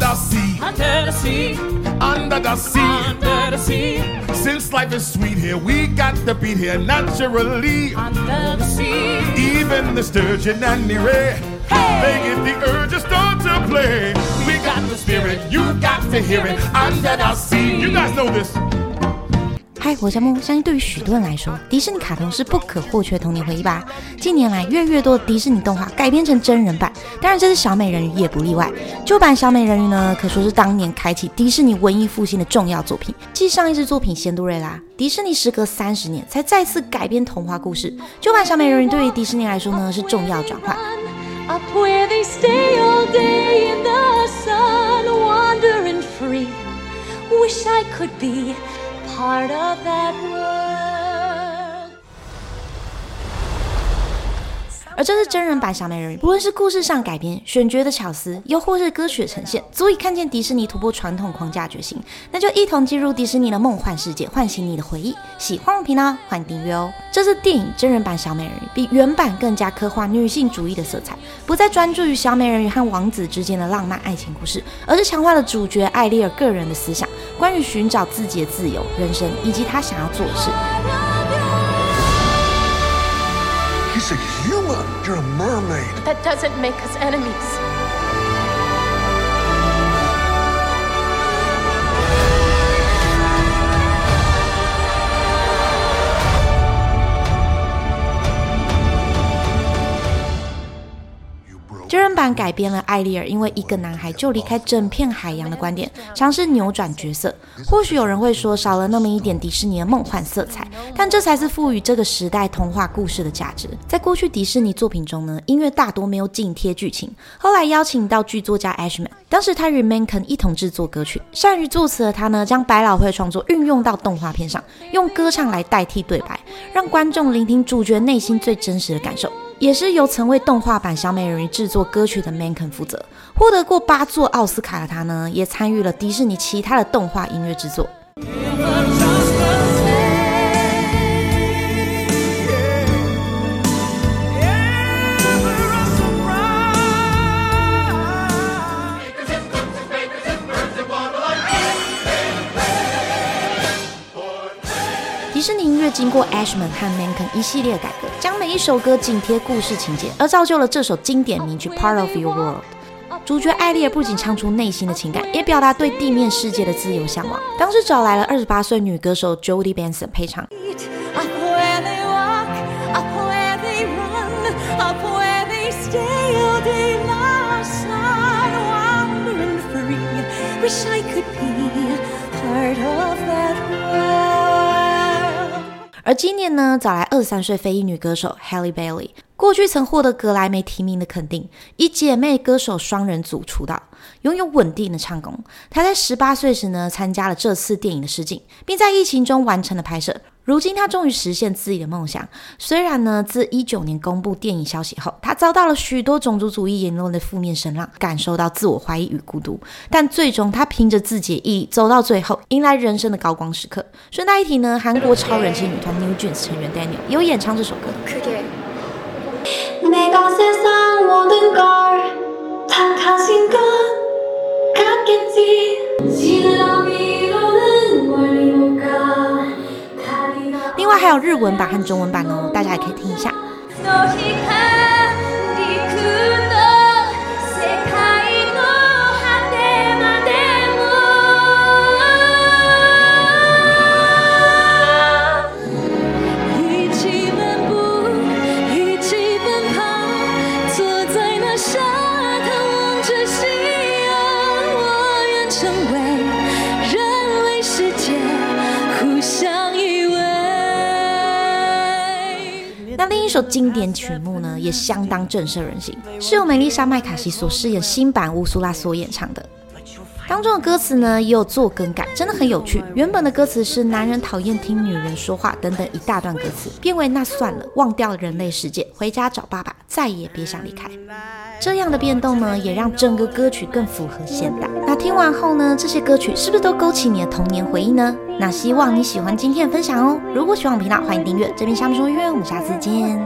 the sea, under the sea, under the sea. under the sea, Since life is sweet here, we got the beat here naturally. under the sea. Even the sturgeon and the ray, they get the urge to start to play. We got the spirit, you got to hear it. Under the sea, you guys know this. 嗨，我是木，相信对于许多人来说，迪士尼卡通是不可或缺的童年回忆吧。近年来，越来越多的迪士尼动画改编成真人版，当然这次小美人鱼也不例外。旧版小美人鱼呢，可说是当年开启迪士尼文艺复兴的重要作品。继上一支作品《仙杜瑞拉》，迪士尼时隔三十年才再次改编童话故事。旧版小美人鱼对于迪士尼来说呢，是重要转换。Up where they stay all day in the sun, wandering free. Wish I could be part of that world. 而这是真人版小美人鱼，不论是故事上改编、选角的巧思，又或是歌曲的呈现，足以看见迪士尼突破传统框架决心。那就一同进入迪士尼的梦幻世界，唤醒你的回忆。喜欢我频道，欢迎订阅哦。这次电影真人版小美人鱼比原版更加刻画女性主义的色彩，不再专注于小美人鱼和王子之间的浪漫爱情故事，而是强化了主角艾丽尔个人的思想，关于寻找自己的自由、人生以及她想要做的事。He's a human. You're a mermaid. That doesn't make us enemies. 版改编了艾丽尔因为一个男孩就离开整片海洋的观点，尝试扭转角色。或许有人会说少了那么一点迪士尼的梦幻色彩，但这才是赋予这个时代童话故事的价值。在过去迪士尼作品中呢，音乐大多没有紧贴剧情。后来邀请到剧作家 Ashman，当时他与 Menken 一同制作歌曲，善于作词的他呢，将百老汇创作运用到动画片上，用歌唱来代替对白，让观众聆听主角内心最真实的感受。也是由曾为动画版小美人鱼制作歌曲的 Manken 负责，获得过八座奥斯卡的他呢，也参与了迪士尼其他的动画音乐制作。迪士尼音乐经过 Ashman 和 Manken 一系列改革，将一首歌紧贴故事情节，而造就了这首经典名曲《Part of Your World》。主角艾丽尔不仅唱出内心的情感，也表达对地面世界的自由向往。当时找来了二十八岁女歌手 Jody Benson 配唱。而今年呢，找来二十三岁非裔女歌手 Halle Bailey，过去曾获得格莱美提名的肯定，以姐妹歌手双人组出道，拥有稳定的唱功。她在十八岁时呢，参加了这次电影的试镜，并在疫情中完成了拍摄。如今，他终于实现自己的梦想。虽然呢，自一九年公布电影消息后，他遭到了许多种族主义言论的负面声浪，感受到自我怀疑与孤独。但最终，他凭着自己的毅力走到最后，迎来人生的高光时刻。顺带一提呢，韩国超人气女团 New Jeans 成员 Daniel 有演唱这首歌。有日文版和中文版哦，大家也可以听一下。一起奔跑，那另一首经典曲目呢，也相当震慑人心，是由梅丽莎麦卡锡所饰演新版乌苏拉所演唱的。当中的歌词呢也有做更改，真的很有趣。原本的歌词是“男人讨厌听女人说话”等等一大段歌词，变为“那算了，忘掉人类世界，回家找爸爸，再也别想离开”。这样的变动呢，也让整个歌曲更符合现代。那听完后呢，这些歌曲是不是都勾起你的童年回忆呢？那希望你喜欢今天的分享哦。如果喜欢频道，欢迎订阅。这边下方说约，我们下次见。